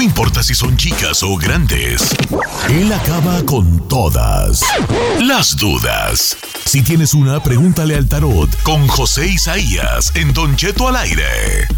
No importa si son chicas o grandes, él acaba con todas las dudas. Si tienes una, pregúntale al tarot con José Isaías en Don Cheto al aire.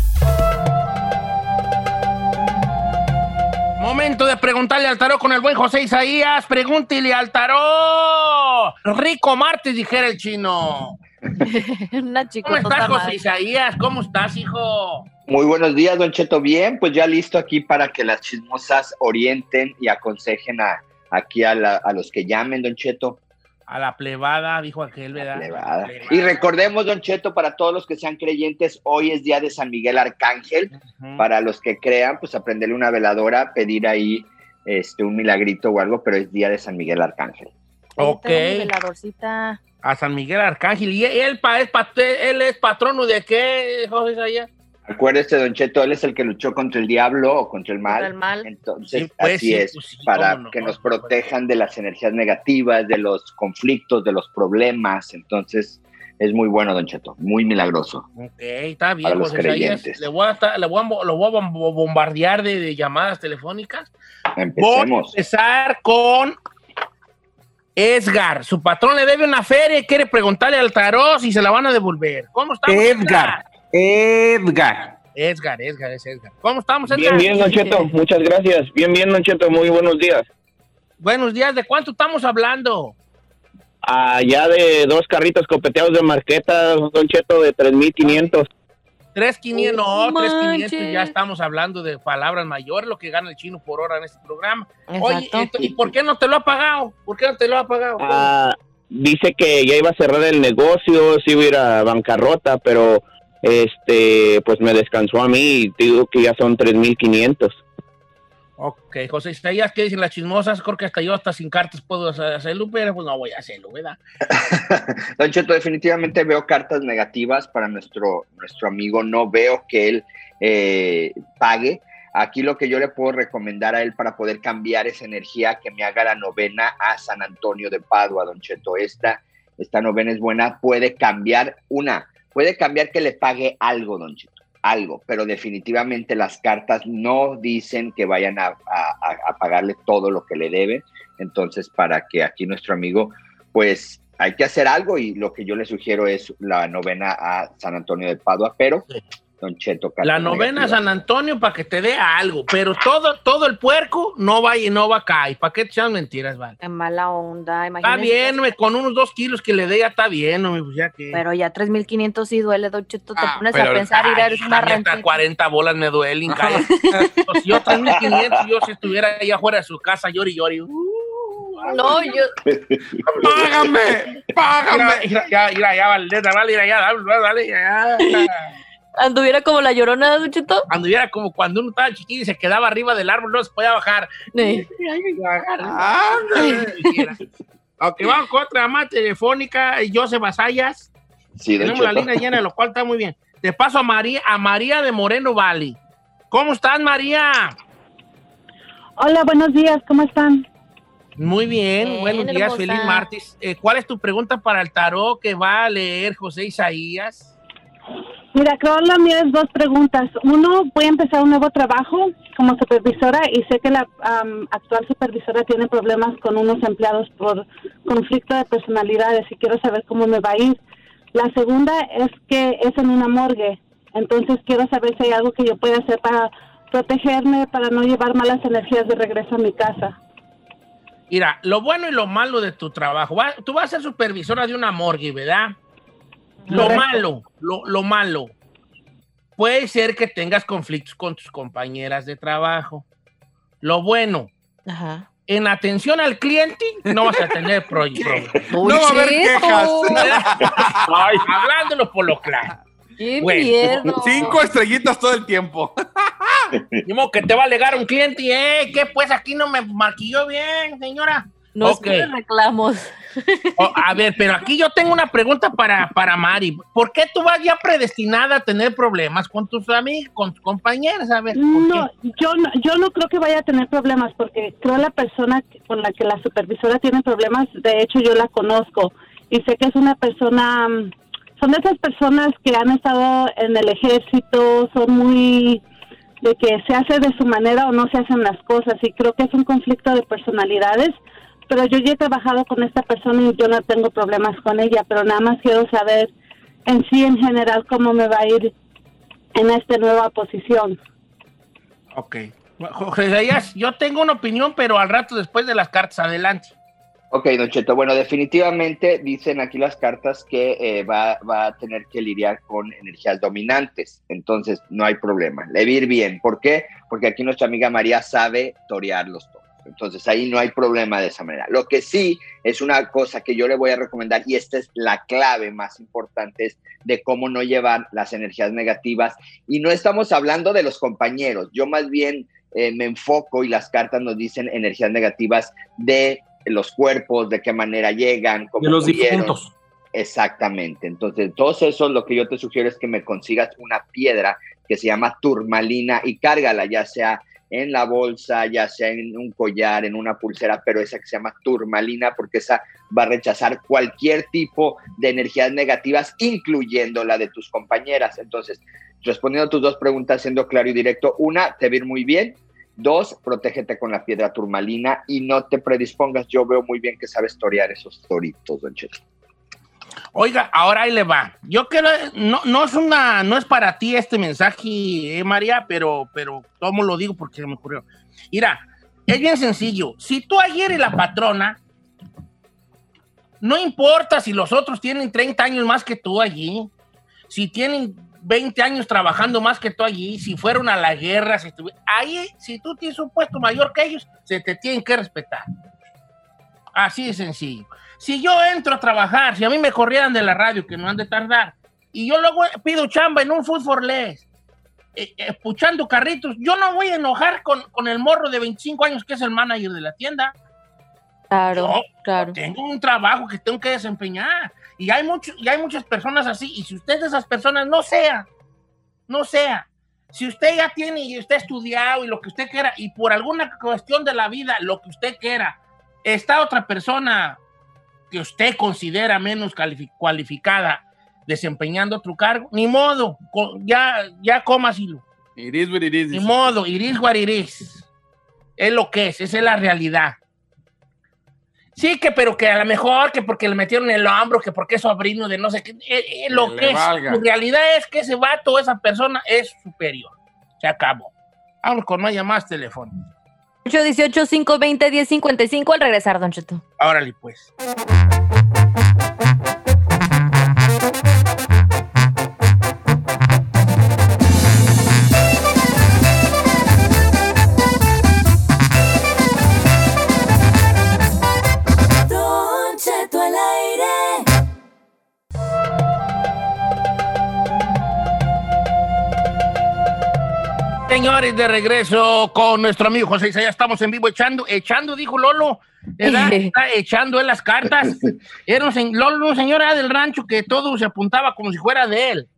Momento de preguntarle al tarot con el buen José Isaías. Pregúntele al tarot. Rico martes, dijera el chino. Una ¿Cómo estás, José Isaías? ¿Cómo estás, hijo? Muy buenos días, Don Cheto. Bien, pues ya listo aquí para que las chismosas orienten y aconsejen a, aquí a, la- a los que llamen, Don Cheto. A la plebada, dijo aquel, ¿verdad? Plebada. Plebada. Y recordemos, Don Cheto, para todos los que sean creyentes, hoy es día de San Miguel Arcángel. Para los que crean, pues aprenderle una veladora, pedir ahí este, un milagrito o algo, pero es día de San Miguel Arcángel. Ok. Veladorcita. A San Miguel Arcángel. ¿Y él, pa- es, pat- él es patrono de qué, José Isaías? Acuérdese, Don Cheto, él es el que luchó contra el diablo o contra el mal. Contra el mal. Entonces, Sí, pues, así sí, es, pues, sí, para no. que nos protejan de las energías negativas, de los conflictos, de los problemas. Entonces, es muy bueno, Don Cheto, muy milagroso. Ok, está bien, Para los José creyentes. Le voy a, estar- le voy a, lo voy a bom- bombardear de, de llamadas telefónicas. Voy a Empecemos. empezar con Edgar. Su patrón le debe una feria y quiere preguntarle al tarot si se la van a devolver. ¿Cómo estamos? Edgar. Edgar. Edgar, Edgar, es Edgar. ¿Cómo estamos, Edgar? Bien, bien, Don Cheto. Muchas gracias. Bien, bien, Don Cheto. Muy buenos días. Buenos días. ¿De cuánto estamos hablando? Allá de dos carritos copeteados de marqueta, Don Cheto, de 3,500. 3.500, no, No 3.500, manches. ya estamos hablando de palabras mayores, lo que gana el chino por hora en este programa. Oye, Exacto. esto- ¿y por qué no te lo ha pagado? ¿Por qué no te lo ha pagado? Ah, dice que ya iba a cerrar el negocio, se iba a ir a bancarrota, pero este, pues me descansó a mí y digo que ya son 3,500. Ok, José Isaías, ¿qué dicen las chismosas? Creo que hasta yo, hasta sin cartas, puedo hacerlo, pero pues no voy a hacerlo, ¿verdad? Don Cheto, definitivamente veo cartas negativas para nuestro, nuestro amigo. No veo que él eh, pague. Aquí lo que yo le puedo recomendar a él para poder cambiar esa energía, que me haga la novena a San Antonio de Padua, Don Cheto. Esta, esta novena es buena, puede cambiar una, puede cambiar que le pague algo, Don Cheto, algo, pero definitivamente las cartas no dicen que vayan a, a- pagarle todo lo que le debe. Entonces, para que aquí nuestro amigo, pues hay que hacer algo y lo que yo le sugiero es la novena a San Antonio de Padua, pero. Don Cheto. La cartas novena a. San Antonio para que te dé algo, pero todo, todo el puerco no va y no va acá. ¿Y para qué te echan mentiras, vale? Qué mala onda, Está imagínate. bien, hombre, con unos dos kilos que le dé ya está bien, pues ya que... Pero ya 3.500 sí duele, Don Cheto. Te Ah, pones pero- a pensar y Ay, eres una a mí hasta renta. 40 bolas me duelen, cállate. Pues, si yo 3.500, yo si estuviera allá afuera de su casa, llori, llori. Uh, No, yo. ¡Págame! Mira, mira, ya, mira, ya, vale, vale, mira, ya, dale, dale, ya. Anduviera como la llorona, Don Cheto. Anduviera como cuando uno estaba chiquito y se quedaba arriba del árbol, no se podía bajar. Sí. Ok, vamos con otra más telefónica, José Basayas. Sí, Tenemos la línea llena, lo cual está muy bien. Te paso a María, a María de Moreno Valley. ¿Cómo estás, María? Hola, buenos días, ¿cómo están? Muy bien, Bien, buenos días, hermosa. feliz martes. Eh, ¿Cuál es tu pregunta para el tarot que va a leer José Isaías? Mira, creo la mía es dos preguntas. Uno, voy a empezar un nuevo trabajo como supervisora y sé que la actual supervisora tiene problemas con unos empleados por conflicto de personalidades y quiero saber cómo me va a ir. La segunda es que es en una morgue, entonces quiero saber si hay algo que yo pueda hacer para protegerme, para no llevar malas energías de regreso a mi casa. Mira, lo bueno y lo malo de tu trabajo. Tú vas a ser supervisora de una morgue, ¿verdad? Lo Correcto. malo, lo, lo malo. Puede ser que tengas conflictos con tus compañeras de trabajo. Lo bueno, Ajá. en atención al cliente no vas a tener pro- problemas. Don No va a haber quejas. Ay, hablándolo por lo claro. ¡Qué Bueno. miedo! Cinco estrellitas todo el tiempo. Ni modo que te va a alegar un cliente y, eh, ¿qué pues aquí no me maquilló bien, señora? No Ok. es reclamos. Oh, a ver, pero aquí yo tengo una pregunta para, para Mari. ¿Por qué tú vas ya predestinada a tener problemas con tus amigos, con tus compañeras? A ver, ¿por No, yo no, yo no creo que vaya a tener problemas porque creo la persona con la que la supervisora tiene problemas, de hecho yo la conozco y sé que es una persona, mm, son de esas personas que han estado en el ejército, son muy, de que se hace de su manera o no se hacen las cosas y creo que es un conflicto de personalidades, pero yo ya he trabajado con esta persona y yo no tengo problemas con ella, pero nada más quiero saber en sí en general cómo me va a ir en esta nueva posición. Ok. Jorge Isaías, yo tengo una opinión, pero al rato después de las cartas, adelante. Ok, Don Cheto, bueno, definitivamente dicen aquí las cartas que eh, va, va, a tener que lidiar con energías dominantes, entonces no hay problema, le va a ir bien. ¿Por qué? Porque aquí nuestra amiga María sabe torear los toros, entonces ahí no hay problema de esa manera. Lo que sí es una cosa que yo le voy a recomendar, y esta es la clave más importante, es de cómo no llevar las energías negativas. Y no estamos hablando de los compañeros, yo más bien eh, me enfoco y las cartas nos dicen energías negativas de los cuerpos, de qué manera llegan, cómo de los difuntos. Exactamente. Entonces, todo eso lo que yo te sugiero es que me consigas una piedra que se llama turmalina y cárgala, ya sea en la bolsa, ya sea en un collar, en una pulsera, pero esa que se llama turmalina, porque esa va a rechazar cualquier tipo de energías negativas, incluyendo la de tus compañeras. Entonces, respondiendo a tus dos preguntas, siendo claro y directo, una, te va a ir muy bien, Dos, protégete con la piedra turmalina y no te predispongas. Yo veo muy bien que sabes torear esos toritos, don Cheto. Oiga, ahora ahí le va. Yo quiero, no, no es una, no es para ti este mensaje, eh, María, pero, pero tomo lo digo porque se me ocurrió. Mira, es bien sencillo. Si tú ayer eres la patrona, no importa si los otros tienen 30 años más que tú allí, si tienen 20 años trabajando más que tú allí, si fueron a la guerra, si ahí, si tú tienes un puesto mayor que ellos, se te tienen que respetar. Así de sencillo. Si yo entro a trabajar, si a mí me corrieran de la radio, que no han de tardar, y yo luego pido chamba en un Food for Less, eh, escuchando carritos, yo no voy a enojar con, con, el morro de 25 años que es el manager de la tienda. Claro, yo, claro. Tengo un trabajo que tengo que desempeñar. Y hay, mucho, y hay muchas personas así. Y si usted de esas personas, no sea. No sea. Si usted ya tiene y usted ha estudiado y lo que usted quiera, y por alguna cuestión de la vida, lo que usted quiera, está otra persona que usted considera menos cualificada desempeñando otro cargo, ni modo, ya, ya cómasilo. It is what it is. Ni modo, what it is. Es lo que es, esa es la realidad. Sí, que pero que a lo mejor, que porque le metieron el hombro, que porque es sobrino de no sé qué, eh, eh, lo que, que es, la realidad es que ese vato, esa persona es superior. Se acabó. Vamos con más llamadas telefónicas. 818-520-1055 al regresar, Don Cheto. Órale, pues. Señores, de regreso con nuestro amigo José Isaías. Estamos en vivo echando, echando, dijo Lolo. ¿verdad? Está echando en las cartas. Era un, Lolo, un señor del rancho que todo se apuntaba como si fuera de él.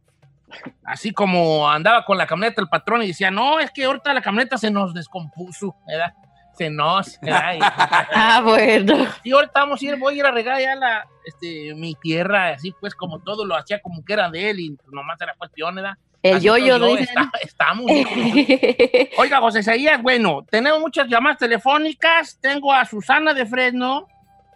Así como andaba con la camioneta el patrón y decía, no, es que ahorita la camioneta se nos descompuso, ¿verdad? Se nos, ¿verdad? ah, bueno. Y ahorita vamos a ir, voy a ir a regar ya la, este, mi tierra, así pues como todo lo hacía como que era de él y nomás era cuestión, ¿verdad? El yoyo, yo, está, estamos. Oiga, José Isaías, bueno, tenemos muchas llamadas telefónicas. Tengo a Susana de Fresno.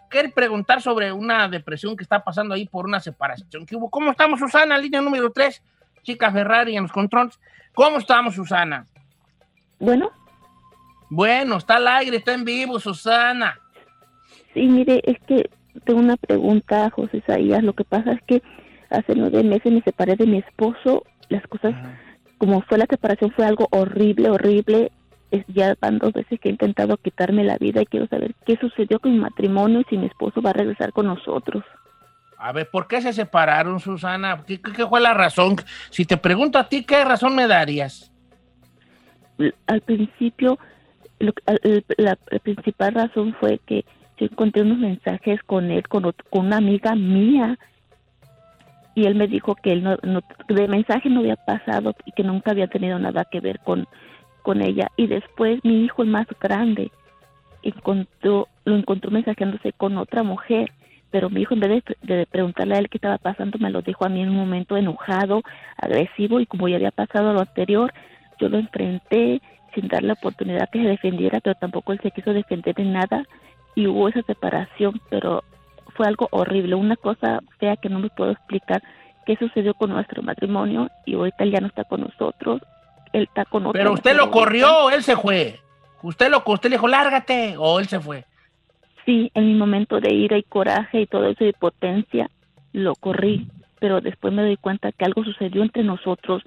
Quiere preguntar sobre una depresión que está pasando ahí por una separación que hubo. ¿Cómo estamos, Susana? Línea número 3, chica Ferrari en los controles. ¿Cómo estamos, Susana? Bueno. Bueno, está al aire, está en vivo, Susana. Sí, mire, es que tengo una pregunta, José Isaías. Lo que pasa es que hace nueve meses me separé de mi esposo las cosas, como fue la separación, fue algo horrible, horrible. Es, ya van dos veces que he intentado quitarme la vida y quiero saber qué sucedió con mi matrimonio y si mi esposo va a regresar con nosotros. A ver, ¿por qué se separaron, Susana? ¿Qué, qué fue la razón? Si te pregunto a ti, ¿qué razón me darías? Al principio, lo, la, la, principal razón fue que yo encontré unos mensajes con él, con, con una amiga mía, y él me dijo que él no, de mensaje no había pasado y que nunca había tenido nada que ver con, con ella. Y después mi hijo, el más grande, encontró, lo encontró mensajeándose con otra mujer. Pero mi hijo, en vez de, de, preguntarle a él qué estaba pasando, me lo dijo a mí en un momento enojado, agresivo, y como ya había pasado lo anterior, yo lo enfrenté sin darle la oportunidad que se defendiera, pero tampoco él se quiso defender de nada y hubo esa separación, pero fue algo horrible, una cosa fea que no me puedo explicar qué sucedió con nuestro matrimonio y ahorita él ya no está con nosotros, él está con otra Pero usted lo corrió él se fue. Usted lo usted le dijo, lárgate, o él se fue. Sí, en mi momento de ira y coraje y todo eso de potencia, lo corrí, pero después me doy cuenta que algo sucedió entre nosotros,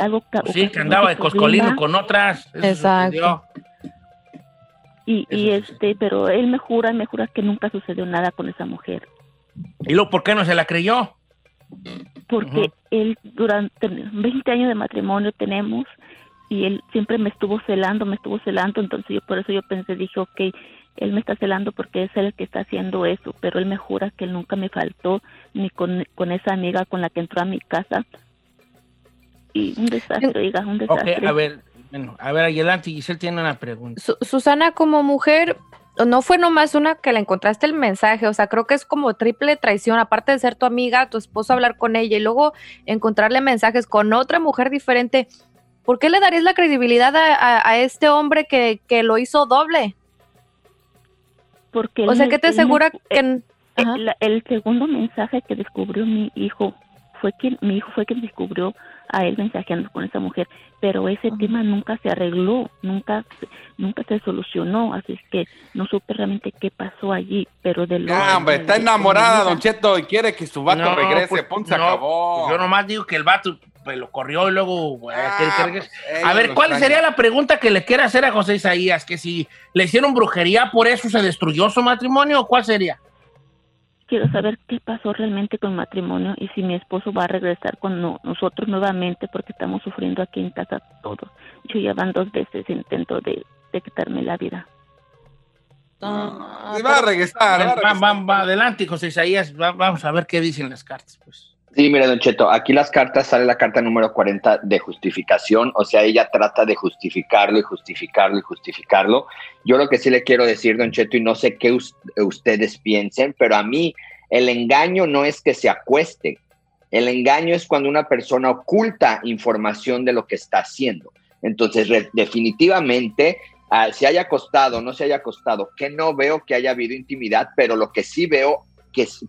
algo Pues Sí, que andaba de coscolino con otras. Eso Exacto. sucedió. Y, y este, pero él me jura, me jura que nunca sucedió nada con esa mujer, ¿Y luego por qué no se la creyó? porque él durante 20 años de matrimonio tenemos y él siempre me estuvo celando, me estuvo celando, entonces yo por eso yo pensé, dije, ok, él me está celando porque es él el que está haciendo eso, pero él me jura que él nunca me faltó ni con, con esa amiga con la que entró a mi casa. Y un desastre, oiga, un desastre. a ver, bueno, a ver, adelante, Giselle tiene una pregunta. Su- Susana, como mujer, no fue nomás una que le encontraste el mensaje, o sea, creo que es como triple traición, aparte de ser tu amiga, tu esposo hablar con ella y luego encontrarle mensajes con otra mujer diferente. ¿Por qué le darías la credibilidad a, a- a este hombre que, que lo hizo doble? Porque O sea, ¿qué te él asegura que... El, el segundo mensaje que descubrió mi hijo fue quien mi hijo fue quien descubrió a él mensajeando con esa mujer, pero ese tema nunca se arregló, nunca se- nunca se solucionó, así es que no supe realmente qué pasó allí, pero de lo hombre, de- está enamorada, Don Cheto, y quiere que su vato No, regrese. pues, Punto, se no, acabó. pues yo nomás digo que el vato pues, lo corrió y luego... bueno, Ah, que pues, a ver, ¿cuál extraña. sería la pregunta que le quiere hacer a José Isaías? ¿Que si le hicieron brujería, por eso se destruyó su matrimonio o cuál sería? Quiero saber qué pasó realmente con el matrimonio y si mi esposo va a regresar con no- nosotros nuevamente porque estamos sufriendo aquí en casa todos. Yo ya van dos veces intento de, de quitarme la vida. Ah, Sí, va a regresar. va a Va, regresar. va- va adelante, José Isaías, va- vamos a ver qué dicen las cartas, pues. Sí, mire, Don Cheto, aquí las cartas sale la carta número 40 de justificación, o sea, ella trata de justificarlo y justificarlo y justificarlo. Yo lo que sí le quiero decir, Don Cheto, y no sé qué us- ustedes piensen, pero a mí el engaño no es que se acueste, el engaño es cuando una persona oculta información de lo que está haciendo. Entonces, definitivamente, ah, se haya acostado, no se haya acostado, que no veo que haya habido intimidad, pero lo que sí veo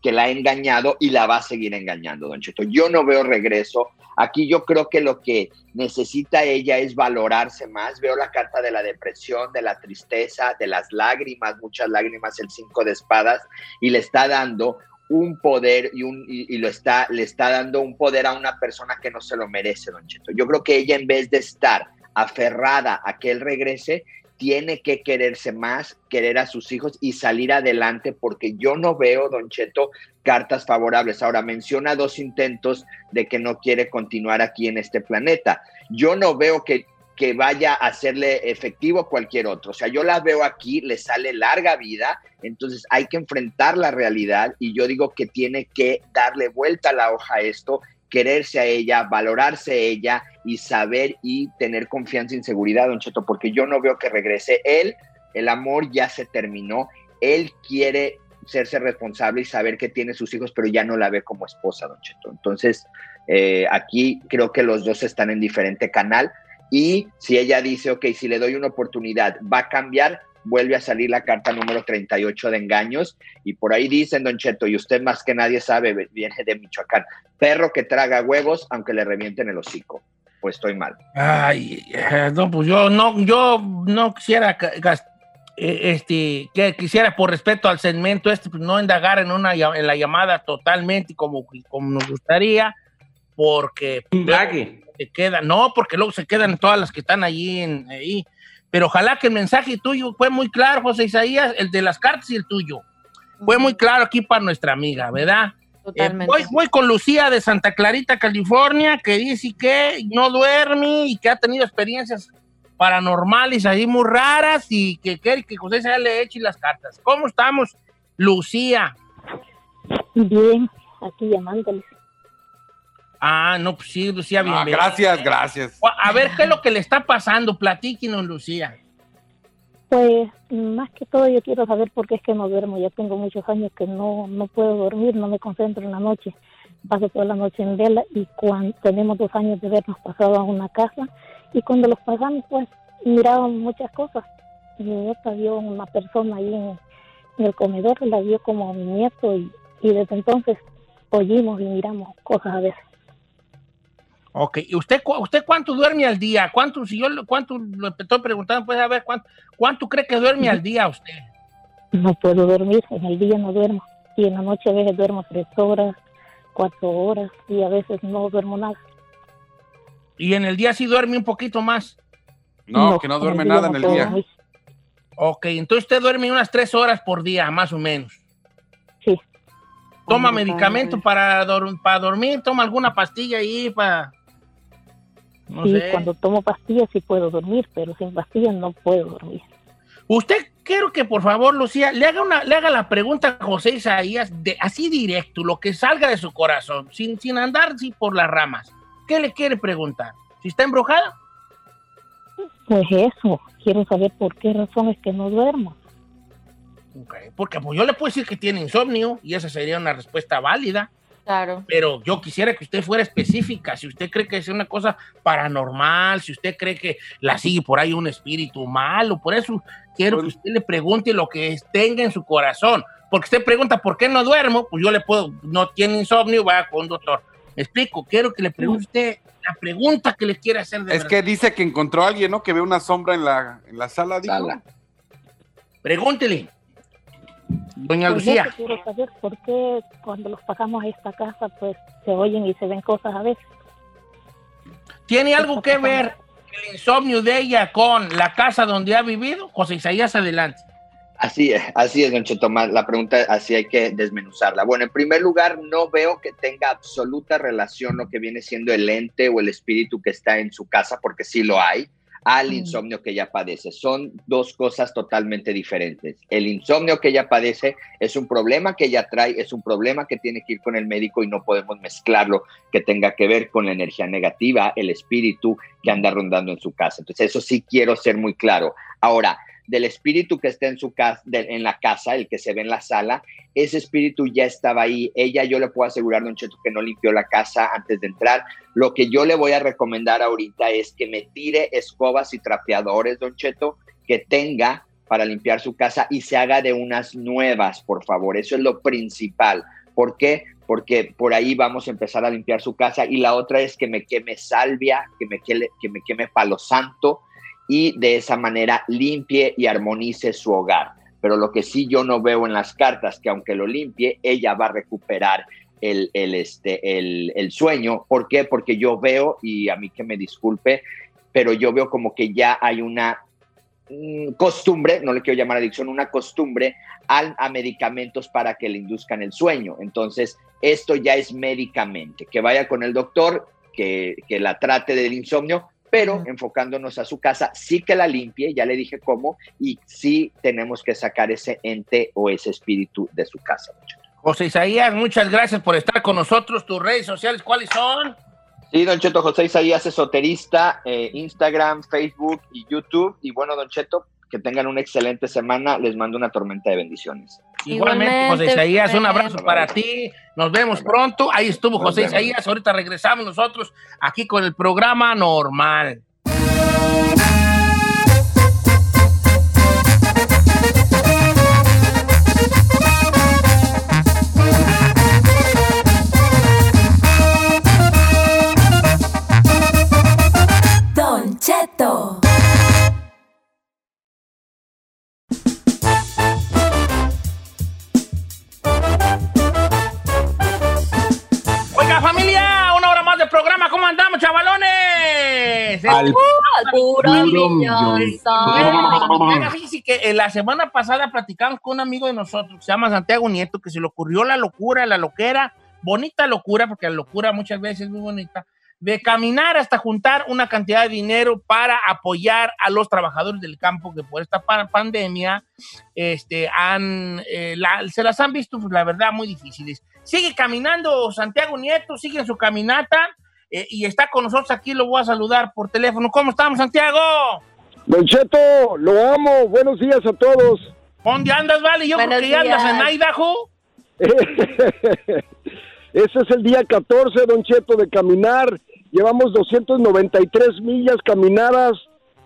que, la ha engañado y la va a seguir engañando, Don Cheto. Yo no veo regreso. Aquí yo creo que lo que necesita ella es valorarse más. Veo la carta de la depresión, de la tristeza, de las lágrimas, muchas lágrimas, el cinco de espadas, y le está dando un poder y, un, y, y lo está, le está dando un poder a una persona que no se lo merece, Don Cheto. Yo creo que ella en vez de estar aferrada a que él regrese, tiene que quererse más, querer a sus hijos y salir adelante, porque yo no veo, Don Cheto, cartas favorables. Ahora menciona dos intentos de que no quiere continuar aquí en este planeta. Yo no veo que, que vaya a hacerle efectivo cualquier otro. O sea, yo la veo aquí, le sale larga vida, entonces hay que enfrentar la realidad y yo digo que tiene que darle vuelta a la hoja a esto quererse a ella, valorarse ella y saber y tener confianza y seguridad, Don Cheto, porque yo no veo que regrese. Él, el amor ya se terminó, él quiere serse responsable y saber que tiene sus hijos, pero ya no la ve como esposa, Don Cheto. Entonces, eh, aquí creo que los dos están en diferente canal y si ella dice, ok, si le doy una oportunidad, va a cambiar, vuelve a salir la carta número 38 de engaños y por ahí dicen, Don Cheto, y usted más que nadie sabe, viene de Michoacán, perro que traga huevos aunque le revienten el hocico. Pues estoy mal. Ay, eh, no, pues yo no, yo no quisiera eh, este, que quisiera por respeto al segmento este, pues no indagar en una en la llamada totalmente como, como nos gustaría, porque se queda, no, porque luego se quedan todas las que están allí en ahí. Pero ojalá que el mensaje tuyo fue muy claro, José Isaías, el de las cartas y el tuyo. Fue muy claro aquí para nuestra amiga, ¿verdad? Eh, Totalmente. voy, voy con Lucía de Santa Clarita, California, que dice que no duerme y que ha tenido experiencias paranormales ahí muy raras y que quiere que José se le eche las cartas. ¿Cómo estamos, Lucía? Bien, aquí llamándoles. Ah, no, pues sí, Lucía, Ah, bienvenida. gracias, gracias. A ver, ¿qué es lo que le está pasando? Platíquenos, Lucía. Pues más que todo yo quiero saber por qué es que no duermo. Ya tengo muchos años que no, no puedo dormir, no me concentro en la noche. paso toda la noche en vela y cuando tenemos dos años de habernos pasado a una casa y cuando los pasamos pues mirábamos muchas cosas. Mi nieta vio una persona ahí en, en el comedor, la vio como a mi nieto y, y desde entonces oímos y miramos cosas a veces. Ok, ¿y usted, cu- usted cuánto duerme al día? ¿Cuánto, si yo, cuánto, lo estoy preguntando, pues a ver, ¿cuánto, cuánto cree que duerme al día usted? No puedo dormir, en el día no duermo y en la noche a veces duermo tres horas, cuatro horas y a veces no duermo nada. Y en el día sí duerme un poquito más. No, que no duerme día nada no en el día. dormir. Ok, entonces usted duerme unas tres horas por día, más o menos. Sí. ¿Toma medicamento para, dor- para dormir? ¿Toma alguna pastilla ahí para...? No sí, sé. cuando tomo pastillas sí puedo dormir, pero sin pastillas no puedo dormir. Usted quiero que por favor, Lucía, le haga, una, le haga la pregunta a José Isaías de, así directo, lo que salga de su corazón, sin, sin andar así por las ramas. ¿Qué le quiere preguntar? ¿Si está embrujada? Pues eso, quiero saber por qué razón es que no duermo. Porque pues yo le puedo decir que tiene insomnio y esa sería una respuesta válida. Claro. pero yo quisiera que usted fuera específica. Si usted cree que es una cosa paranormal, si usted cree que la sigue por ahí un espíritu malo, por eso quiero que usted le pregunte lo que tenga en su corazón. Porque usted pregunta, ¿por qué no duermo? Pues yo le puedo, no tiene insomnio, vaya con un doctor. Me explico, quiero que le pregunte usted la pregunta que le quiere hacer de Es verdad. que dice que encontró a alguien, ¿no? Que ve una sombra en la, en la sala, dijo. Sala. Pregúntele. Doña Pues Lucía. quiero saber por qué cuando los pasamos a esta casa pues se oyen y se ven cosas a veces. ¿Tiene algo que ver el insomnio de ella con la casa donde ha vivido? José Isaías, adelante. Así es, así es, don. Ma- La pregunta así hay que desmenuzarla. Bueno, en primer lugar, no veo que tenga absoluta relación lo que viene siendo el ente o el espíritu que está en su casa, porque sí lo hay, al insomnio que ella padece. Son dos cosas totalmente diferentes. El insomnio que ella padece es un problema que ella trae, es un problema que tiene que ir con el médico y no podemos mezclarlo que tenga que ver con la energía negativa, el espíritu que anda rondando en su casa. Entonces, eso sí quiero ser muy claro. Ahora, del espíritu que está en su casa, en la casa, el que se ve en la sala, ese espíritu ya estaba ahí. Ella, yo le puedo asegurar, Don Cheto, que no limpió la casa antes de entrar. Lo que yo le voy a recomendar ahorita es que me tire escobas y trapeadores, Don Cheto, que tenga para limpiar su casa y se haga de unas nuevas, por favor. Eso es lo principal. ¿Por qué? Porque por ahí vamos a empezar a limpiar su casa. Y la otra es que me queme salvia, que me queme, que me queme palo santo y de esa manera limpie y armonice su hogar. Pero lo que sí yo no veo en las cartas, que aunque lo limpie, ella va a recuperar el, el, este, el, el sueño. ¿Por qué? Porque yo veo, y a mí que me disculpe, pero yo veo como que ya hay una mm, costumbre, no le quiero llamar adicción, una costumbre al, a medicamentos para que le induzcan el sueño. Entonces, esto ya es médicamente. Que vaya con el doctor, que, que la trate del insomnio, pero enfocándonos a su casa, sí que la limpie, ya le dije cómo, y sí tenemos que sacar ese ente o ese espíritu de su casa. José Isaías, muchas gracias por estar con nosotros. Tus redes sociales, ¿cuáles son? Sí, Don Cheto, José Isaías Esoterista, eh, Instagram, Facebook y YouTube. Y bueno, Don Cheto, que tengan una excelente semana. Les mando una tormenta de bendiciones. Igualmente, Igualmente, José Isaías, un abrazo para ti. Nos vemos pronto. Ahí estuvo José. Isaías. Ahorita regresamos nosotros aquí con el programa normal. Oiga, que eh, la semana pasada platicamos con un amigo de nosotros que se llama Santiago Nieto, que se le ocurrió la locura, la loquera, bonita locura, porque la locura muchas veces es muy bonita, de caminar hasta juntar una cantidad de dinero para apoyar a los trabajadores del campo que por esta pa- pandemia este, han, eh, la- se las han visto, pues, la verdad, muy difíciles. Sigue caminando Santiago Nieto, sigue en su caminata eh, y está con nosotros aquí, lo voy a saludar por teléfono. ¿Cómo estamos, Santiago? Don Cheto, lo amo. Buenos días a todos. ¿Dónde andas, vale? Yo creo Buenos que ya andas en días. Idaho. Ese es el día 14, Don Cheto, de caminar. Llevamos 293 millas caminadas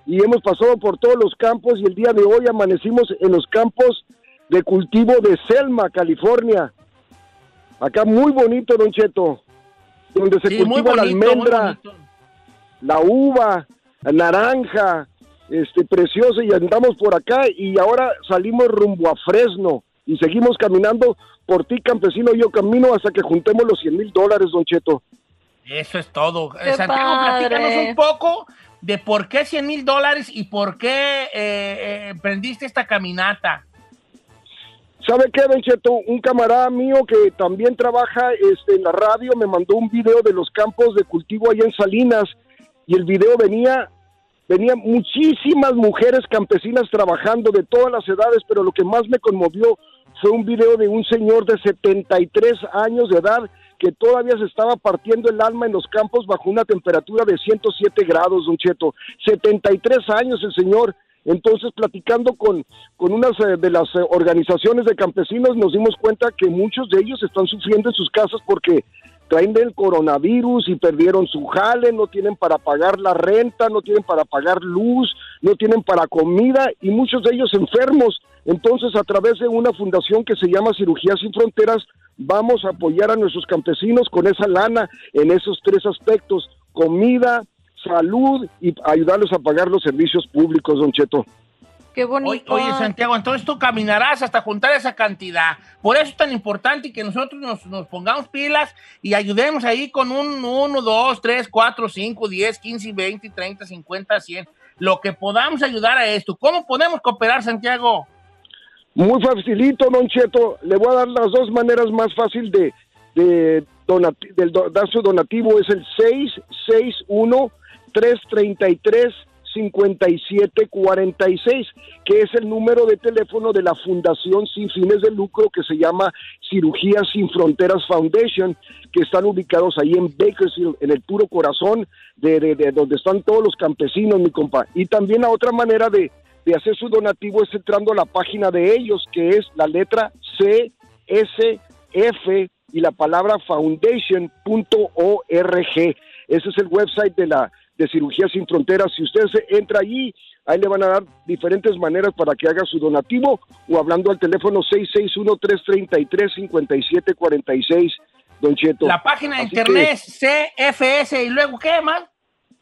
y hemos pasado por todos los campos y el día de hoy amanecimos en los campos de cultivo de Selma, California. Acá muy bonito, Don Cheto, donde se Sí, cultiva la bonito, muy almendra, bonito. la uva, la naranja, este precioso y andamos por acá y ahora salimos rumbo a Fresno y seguimos caminando por ti, campesino, yo camino hasta que juntemos los 100 mil dólares, Don Cheto. Eso es todo. ¡Qué Eh, Santiago, padre! platícanos un poco de por qué 100 mil dólares y por qué eh, eh, emprendiste esta caminata. ¿Sabe qué, Don Cheto? Un camarada mío que también trabaja este, en la radio me mandó un video de los campos de cultivo allá en Salinas y el video venía, venía muchísimas mujeres campesinas trabajando de todas las edades, pero lo que más me conmovió fue un video de un señor de 73 años de edad que todavía se estaba partiendo el alma en los campos bajo una temperatura de 107 grados, Don Cheto. 73 años el señor. Entonces, platicando con, con unas eh, de las eh, organizaciones de campesinos, nos dimos cuenta que muchos de ellos están sufriendo en sus casas porque traen del coronavirus y perdieron su jale, no tienen para pagar la renta, no tienen para pagar luz, no tienen para comida y muchos de ellos enfermos. Entonces, a través de una fundación que se llama Cirugía Sin Fronteras, vamos a apoyar a nuestros campesinos con esa lana en esos tres aspectos, comida, salud y ayudarlos a pagar los servicios públicos, don Cheto. Qué Oye, bonito. oye, Santiago, entonces tú caminarás hasta juntar esa cantidad. Por eso es tan importante que nosotros nos, nos pongamos pilas y ayudemos ahí con un 1, 2, 3, 4, 5, 10, 15, 20, 30, 50, 100. Lo que podamos ayudar a esto. ¿Cómo podemos cooperar, Santiago? Muy facilito, don Cheto. Le voy a dar las dos maneras más fácil de, de donati- del do- dar su donativo. Es el 661-333-5746, que es el número de teléfono de la Fundación Sin Fines de Lucro que se llama Cirugía Sin Fronteras Foundation, que están ubicados ahí en Bakersfield, en el puro corazón de, de- de donde están todos los campesinos, mi compa. Y también la otra manera de, de hacer su donativo es entrando a la página de ellos, que es la letra C, S, F y la palabra foundation.org. Ese es el website de la de Cirugía Sin Fronteras. Si usted se entra allí, ahí le van a dar diferentes maneras para que haga su donativo o hablando al teléfono 661-333-5746, Don Cheto. La página de Así internet es CFS y luego, ¿qué más?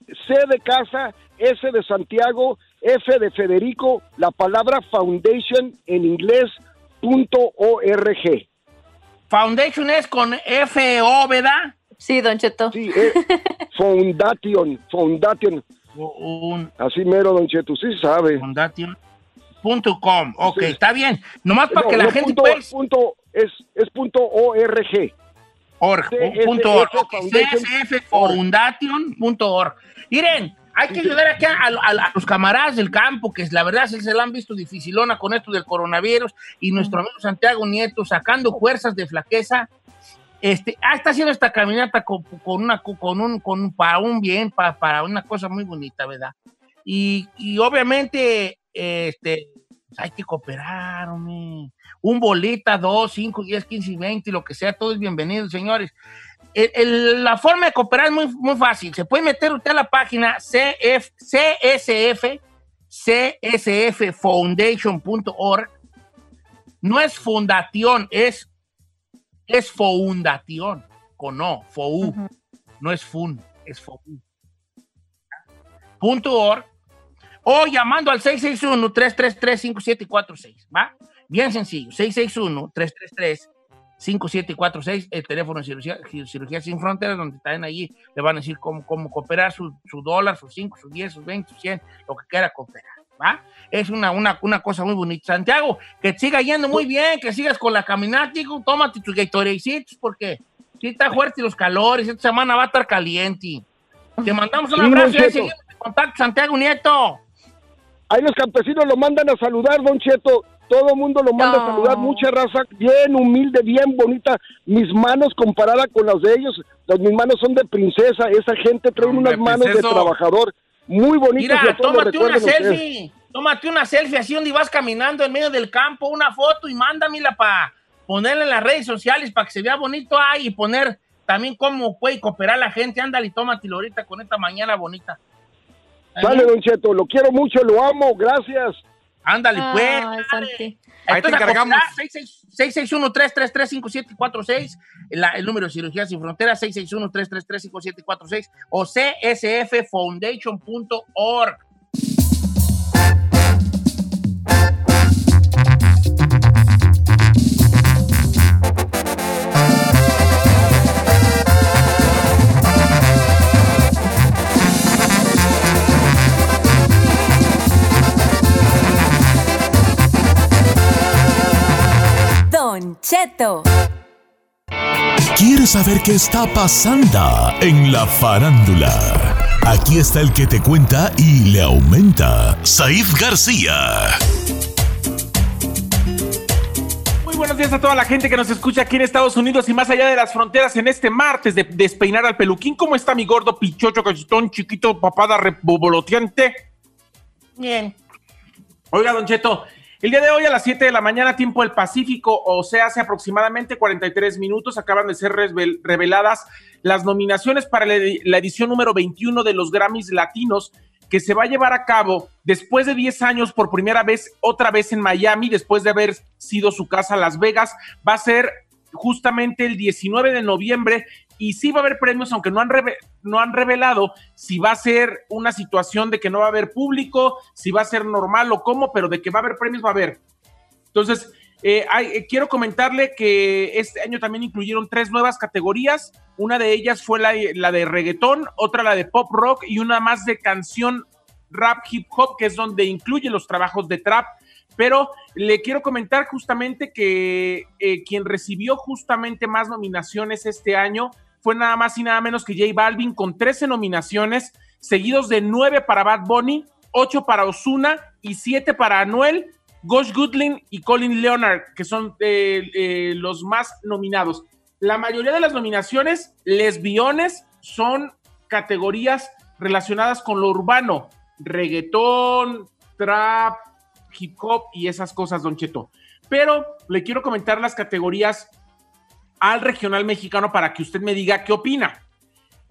C de casa, S de Santiago, F de Federico, la palabra foundation en inglés, punto org. Foundation es con F-O, ¿verdad? Sí, Don Cheto. Sí, eh, foundation, foundation. Un Así mero, Don Cheto, sí sabe. Foundation.com. Ok, Sí. está bien. Nomás para No, que la no, gente punto, pues, punto- es, es punto org. Org, CSF punto org, csffoundation.org. Miren, hay que ayudar aquí a, a- a los camaradas del campo, que la verdad se, se la han visto dificilona con esto del coronavirus, y nuestro amigo Santiago Nieto sacando fuerzas de flaqueza. Este, ah, está haciendo esta caminata con, con una, con un, con, para un bien, para, para una cosa muy bonita, ¿verdad? Y, y obviamente, este, pues hay que cooperar, hombre. Un bolita, dos, cinco, diez, quince y veinte, lo que sea, todo es bienvenido, señores. El- el- la forma de cooperar es muy, muy fácil. Se puede meter usted a la página CF, CSF, csffoundation.org. No es fundación, es, es fundación, con FOU. No es fun, es FOU. Punto org o llamando al 661-333-5746, ¿va? Bien sencillo, 661-333-5746, el teléfono de cirugía, cirugía Sin Fronteras, donde están allí, le van a decir cómo, cómo cooperar, su, su dólar, sus 5, sus 10, sus 20, sus 100, lo que quiera cooperar, ¿va? Es una, una, una cosa muy bonita. Santiago, que te siga yendo muy bien, que sigas con la caminata, digo, tómate tus Gatorecitos, porque si está fuerte los calores, esta semana va a estar caliente. Te mandamos un abrazo y seguimos en contacto, Santiago Nieto. Ahí los campesinos lo mandan a saludar, Don Cheto. Todo el mundo lo manda a saludar, mucha raza, bien humilde, bien bonita. Mis manos comparadas con las de ellos, las mis manos son de princesa. Esa gente trae unas manos de trabajador muy bonitas. y Mira, tómate una selfie. Tómate una selfie así donde vas caminando en medio del campo, una foto y mándamela pa, ponerle en las redes sociales para que se vea bonito ahí y poner también cómo puede cooperar la gente. Ándale y tómatelo ahorita con esta mañana bonita. Sale, Don Cheto, lo quiero mucho, lo amo, gracias. Ándale, pues. Santi. Ahí te Entonces, encargamos. cooperar, 661-333-5746, la- el número de Cirugía Sin Fronteras, 661-333-5746 o csffoundation.org. Don Cheto. ¿Quieres saber qué está pasando en la farándula? Aquí está el que te cuenta y le aumenta, Saif García. Muy buenos días a toda la gente que nos escucha aquí en Estados Unidos y más allá de las fronteras en este martes de despeinar al peluquín. ¿Cómo está mi gordo pichocho, cachitón, chiquito, papada reboboloteante? Bien. Oiga, Don Cheto, el día de hoy a las 7 de la mañana, tiempo del Pacífico, o sea, hace aproximadamente 43 minutos, acaban de ser revel- reveladas las nominaciones para la edición número 21 de los Grammys Latinos, que se va a llevar a cabo después de 10 años por primera vez, otra vez en Miami, después de haber sido su casa Las Vegas. Va a ser justamente el 19 de noviembre y sí va a haber premios, aunque no han, no han revelado si va a ser una situación de que no va a haber público, si va a ser normal o cómo, pero de que va a haber premios va a haber. Entonces, eh, hay- eh, quiero comentarle que este año también incluyeron tres nuevas categorías. Una de ellas fue la, la de reggaetón, otra la de pop rock y una más de canción rap hip hop, que es donde incluye los trabajos de trap. Pero le quiero comentar justamente que eh, quien recibió justamente más nominaciones este año fue nada más y nada menos que J Balvin con 13 nominaciones, seguidos de 9 para Bad Bunny, 8 para Osuna y 7 para Anuel, Gosh Goodlin y Colin Leonard, que son eh, eh, los más nominados. La mayoría de las nominaciones, lesbiones, son categorías relacionadas con lo urbano, reggaetón, trap, hip hop y esas cosas, Don Cheto. Pero le quiero comentar las categorías al regional mexicano para que usted me diga qué opina.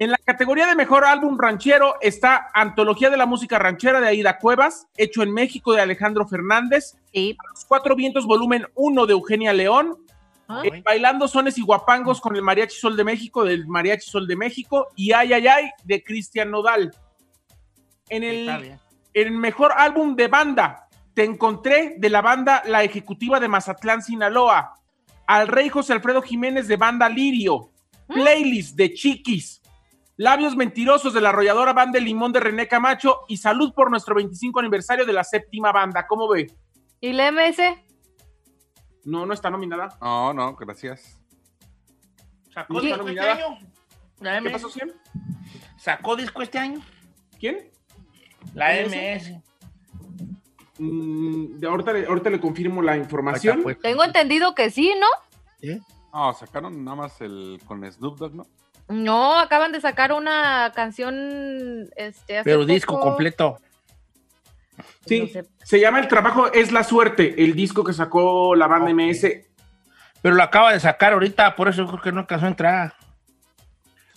En la categoría de mejor álbum ranchero está Antología de la Música Ranchera de Aida Cuevas, hecho en México de Alejandro Fernández, Los Cuatro Vientos volumen 1 de Eugenia León, eh, Bailando Sones y Guapangos con el Mariachi Sol de México del Mariachi Sol de México y Ay Ay Ay de Cristian Nodal. El, en el mejor álbum de banda, te encontré de la banda La Ejecutiva de Mazatlán, Sinaloa, al rey José Alfredo Jiménez de banda Lirio, playlist de Chiquis, Labios Mentirosos de la arrolladora banda El Limón de René Camacho y salud por nuestro 25 aniversario de la séptima banda. ¿Cómo ve? ¿Y la MS? No, no está nominada. No, no, gracias. ¿Sacó ¿No está disco este año? La ¿Qué MS. pasó, Cien? ¿Sacó disco este año? ¿Quién? La MS. MS. Mm, de ahorita, le- ahorita le confirmo la información. pues. Tengo entendido que sí, ¿no? No, sacaron nada más el con Snoop Dogg, ¿no? No, acaban de sacar una canción, este, hace Pero disco completo. Sí, se llama El Trabajo es la Suerte, el disco que sacó la banda MS. Pero lo acaba de sacar ahorita, por eso yo creo que no alcanzó a entrar.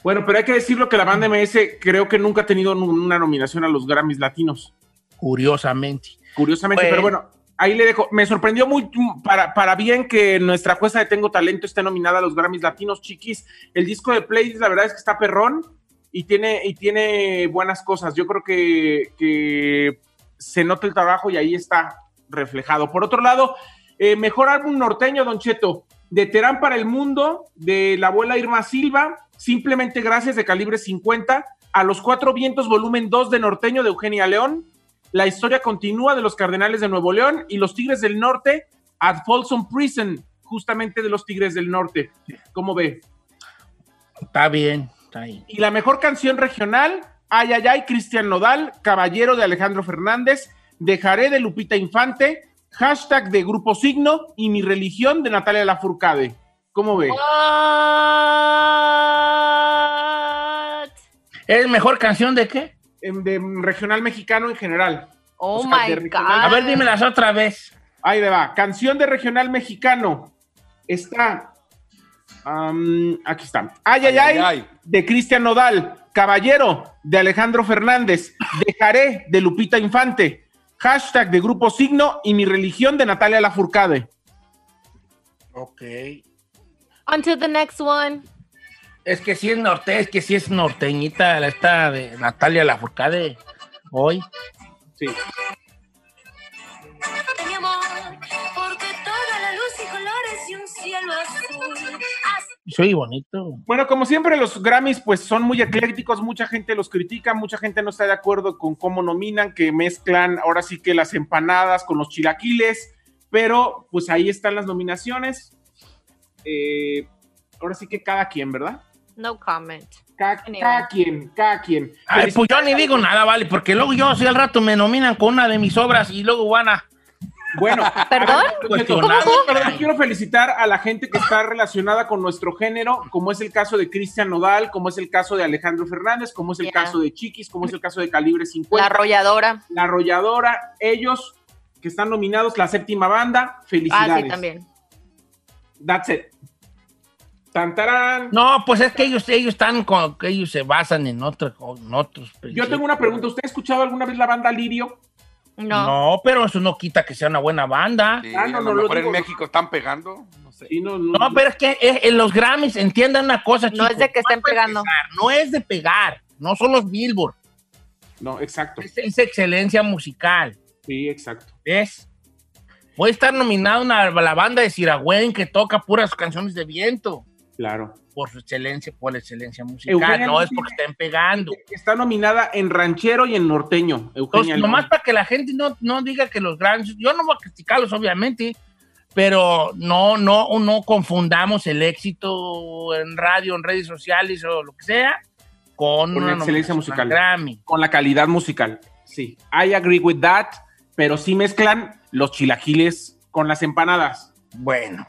Bueno, pero hay que decirlo que la banda MS creo que nunca ha tenido una nominación a los Grammys latinos. Curiosamente. Curiosamente, Bueno. pero bueno, ahí le dejo. Me sorprendió muy para, para bien que nuestra jueza de Tengo Talento esté nominada a los Grammys Latinos, chiquis. El disco de Play, la verdad es que está perrón y tiene, y tiene buenas cosas. Yo creo que, que se nota el trabajo y ahí está reflejado. Por otro lado, eh, mejor álbum norteño, Don Cheto, de Terán para el Mundo, de la abuela Irma Silva, simplemente gracias de calibre 50, a los Cuatro Vientos, volumen 2 de Norteño de Eugenia León, la historia continúa de los Cardenales de Nuevo León y los Tigres del Norte, at Folsom Prison, justamente de los Tigres del Norte. ¿Cómo ve? Está bien, está bien. Y la mejor canción regional, Ay, ay, ay, Cristian Nodal, Caballero de Alejandro Fernández, Dejaré de Lupita Infante, hashtag de Grupo Signo y Mi Religión de Natalia Lafourcade. ¿Cómo ve? ¿Es mejor canción de qué? De regional mexicano en general. Oh O sea, my God. A ver, dímelas otra vez. Ahí le va. Canción de regional mexicano. Está. aquí está. Ay, ay, Ay, ay, ay, ay. de Cristian Nodal. Caballero, de Alejandro Fernández. Dejaré, de Lupita Infante. Hashtag de Grupo Signo y mi religión de Natalia Lafourcade. Ok. On to the next one. Es que sí es norte, es que sí es norteñita la esta de Natalia Lafourcade hoy. Sí. mi amor, porque toda la luz y colores y un cielo azul. Soy bonito. Bueno, como siempre, los Grammys pues son muy eclécticos, mucha gente los critica, mucha gente no está de acuerdo con cómo nominan, que mezclan ahora sí que las empanadas con los chilaquiles, pero pues ahí están las nominaciones. Eh, ahora sí que cada quien, ¿verdad? No comment. Cada, Anyway. quien, cada quien. Ay, pues yo ni digo nada, vale, porque luego yo si al rato me nominan con una de mis obras y luego van a Bueno, ¿Perdón? cuestionar. Perdón, quiero felicitar a la gente que está relacionada con nuestro género, como es el caso de Cristian Nodal, como es el caso de Alejandro Fernández, como es el caso de Chiquis, como es el caso de Calibre 50. La arrolladora. La Arrolladora, ellos que están nominados, la séptima banda, Ah, felicidades. sí, también. That's it. Tantarán. No, pues es que ellos, ellos están con, que ellos se basan en otros, en otros Yo tengo una pregunta. ¿Usted ha escuchado alguna vez la banda Lirio? No. No, pero eso no quita que sea una buena banda. Sí, Ah, no, a no, lo mejor en México están pegando. No sé. Sí, no, no. No, pero es que eh, en los Grammys entiendan una cosa, No chicos. es de que estén es de pegando. pegar, no es de pegar, no son los Billboard, No, exacto. es, es excelencia musical, Sí, exacto. ¿ves? Puede estar nominada una, la banda de Siragüen que toca puras canciones de viento Claro. por su excelencia, por la excelencia musical, Eugenia no es porque estén pegando. Está nominada en ranchero y en norteño. Eugenia Entonces, nomás para que la gente no, no diga que los Grammys, yo no voy a criticarlos obviamente, pero no, no, no confundamos el éxito en radio, en redes sociales o lo que sea con, Con una la excelencia musical. al Grammy. con la calidad musical. Sí, I agree with that, pero sí mezclan los chilaquiles con las empanadas. Bueno.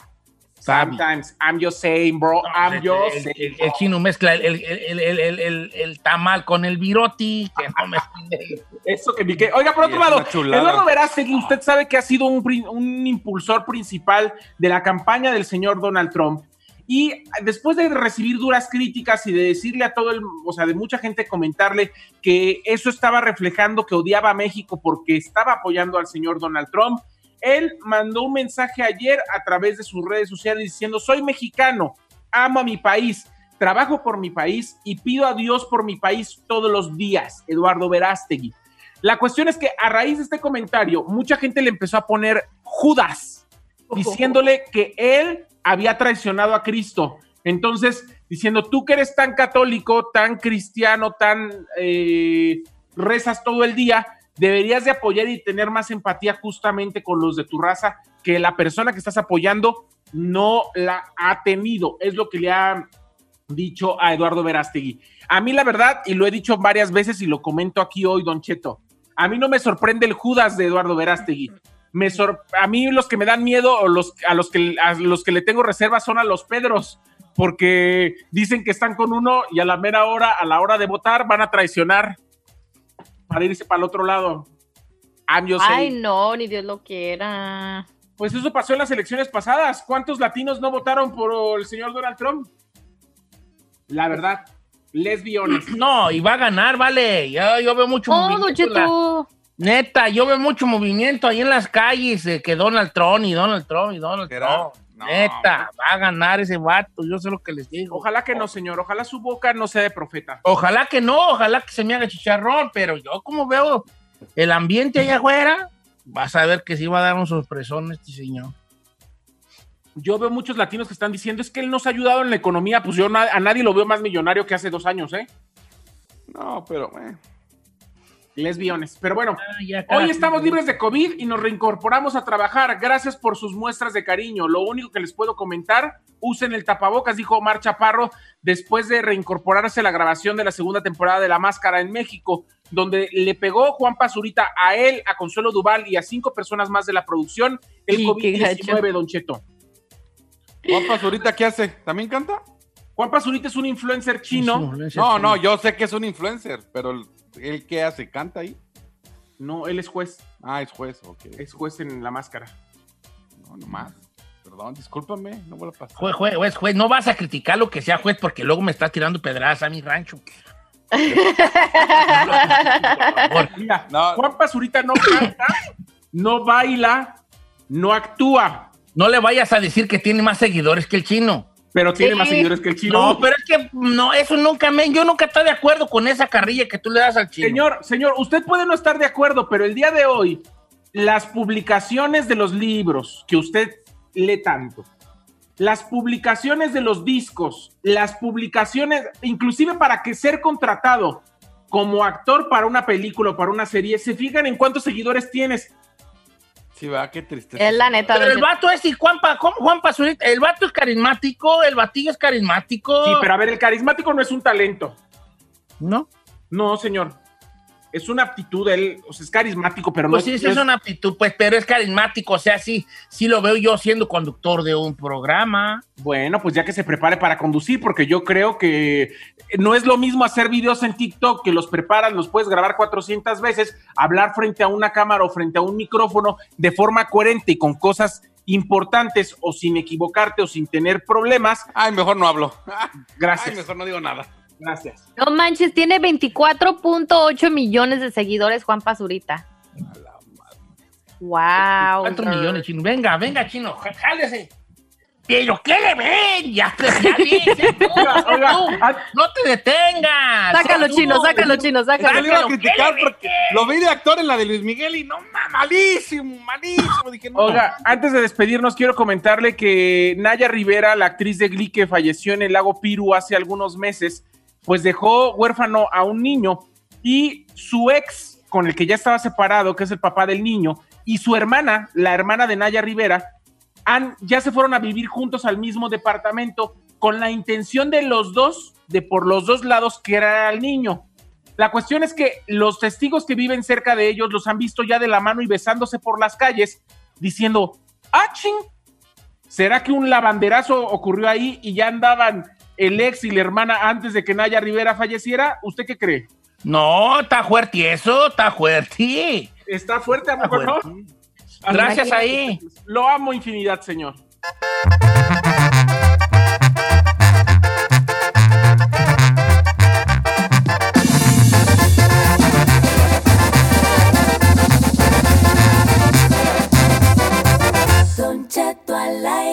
Sometimes I'm just saying, bro, No, I'm el, just el- saying. el- el chino mezcla el, el- el- el- el- el- el tamal con el viroti, que no me Eso que ni que- Oiga, por otro lado. Eduardo Verástegui, usted sabe que ha sido un, un impulsor principal de la campaña del señor Donald Trump. Y después de recibir duras críticas y de decirle a todo el, o sea, de mucha gente comentarle que eso estaba reflejando que odiaba a México porque estaba apoyando al señor Donald Trump, él mandó un mensaje ayer a través de sus redes sociales diciendo, soy mexicano, amo a mi país, trabajo por mi país y pido a Dios por mi país todos los días, Eduardo Verástegui. La cuestión es que a raíz de este comentario, mucha gente le empezó a poner Judas, diciéndole que él había traicionado a Cristo. Entonces, diciendo, tú que eres tan católico, tan cristiano, tan eh, rezas todo el día, deberías de apoyar y tener más empatía justamente con los de tu raza, que la persona que estás apoyando no la ha tenido. Es lo que le ha dicho a Eduardo Verástegui. A mí la verdad, y lo he dicho varias veces y lo comento aquí hoy, Don Cheto, a mí no me sorprende el Judas de Eduardo Verástegui. Me sor- a mí los que me dan miedo o los, a, los que, a los que le tengo reservas son a los Pedros, porque dicen que están con uno y a la mera hora, a la hora de votar, van a traicionar para irse para el otro lado. I'm just Ay, saying. no, ni Dios lo quiera. Pues eso pasó en las elecciones pasadas. ¿Cuántos latinos no votaron por el señor Donald Trump? La verdad, lesbiones. No, y va a ganar, vale. Yo, yo veo mucho Oh, movimiento. la-. Neta, yo veo mucho movimiento ahí en las calles de que Donald Trump y Donald Trump y Donald ¿Será? Trump. No, Neta, va a ganar ese vato, yo sé lo que les digo. Ojalá que no, señor. Ojalá su boca no sea de profeta. Ojalá que no, ojalá que se me haga chicharrón, pero yo como veo el ambiente allá afuera, vas a ver que sí va a dar un sorpresón este señor. Yo veo muchos latinos que están diciendo es que él nos ha ayudado en la economía. Pues yo a nadie lo veo más millonario que hace dos años, ¿eh? No, pero eh, Lesbiones. Pero bueno, Ah, hoy estamos libres de COVID y nos reincorporamos a trabajar. Gracias por sus muestras de cariño. Lo único que les puedo comentar, usen el tapabocas, dijo Omar Chaparro, después de reincorporarse a la grabación de la segunda temporada de La Máscara en México, donde le pegó Juan Pazurita a él, a Consuelo Duval y a cinco personas más de la producción el Y qué COVID-19, Don Cheto. Juan Pazurita, ¿qué hace? ¿También canta? Juan Pazurita es un influencer chino. No, no, yo sé que es un influencer, pero el- ¿él qué hace? ¿Canta ahí? No, él es juez. Ah, es juez, ok. Es juez en La Máscara. No, nomás. Perdón, discúlpame, no vuelvo a pasar. Juez, juez, juez, juez, no vas a criticar lo que sea juez porque luego me estás tirando pedradas a mi rancho. Mira, Juan Pazurita no canta, no baila, no actúa. No le vayas a decir que tiene más seguidores que el chino. Pero tiene más seguidores que el chino. No, pero es que no, eso nunca me, yo nunca estoy de acuerdo con esa carrilla que tú le das al chino. Señor, señor, usted puede no estar de acuerdo, pero el día de hoy, las publicaciones de los libros que usted lee tanto, las publicaciones de los discos, las publicaciones, inclusive para que ser contratado como actor para una película o para una serie, se fijan en cuántos seguidores tienes. Sí, va, qué triste. Es la neta. Pero el vato es y Juan, Pa- ¿cómo Juan Pazurita, el vato es carismático, el batillo es carismático. Sí, pero a ver, el carismático no es un talento. ¿No? No, señor. Es una aptitud, él, o sea, es carismático, pero Pues no sí, sí es una aptitud, pues, pero es carismático, o sea, sí, sí lo veo yo siendo conductor de un programa. Bueno, pues ya que se prepare para conducir, porque yo creo que no es lo mismo hacer videos en TikTok que los preparas, los puedes grabar 400 veces, hablar frente a una cámara o frente a un micrófono de forma coherente y con cosas importantes o sin equivocarte o sin tener problemas. Ay, mejor no hablo. Gracias. Ay, mejor no digo nada. Gracias. No manches, tiene 24.8 millones de seguidores Juan Pazurita. Wow. ¿Cuántos millones, chino? Venga, venga, chino, já- jálese. ¿Pero qué le ven? Ya, pues, ya dice, tú, Oiga, tú, no te detengas. Sácalo, Tú. chino, sácalo, chino, Yo sácalo. le iba a criticar ¿qué le porque lo vi de actor en la de Luis Miguel y no, ma- malísimo, malísimo. Dije, no. Oiga, antes de despedirnos, quiero comentarle que Naya Rivera, la actriz de Glee que falleció en el lago Piru hace algunos meses, pues dejó huérfano a un niño y su ex, con el que ya estaba separado, que es el papá del niño, y su hermana, la hermana de Naya Rivera, han, ya se fueron a vivir juntos al mismo departamento con la intención de los dos, de por los dos lados, que era al niño. La cuestión es que los testigos que viven cerca de ellos los han visto ya de la mano y besándose por las calles, diciendo, ¡ah, ching! ¿Será que un lavanderazo ocurrió ahí y ya andaban el ex y la hermana antes de que Naya Rivera falleciera, ¿usted qué cree? No, está fuerte eso, está fuerte. Está fuerte, a no? Gracias ahí. Lo amo infinidad, señor. Don Cheto al aire.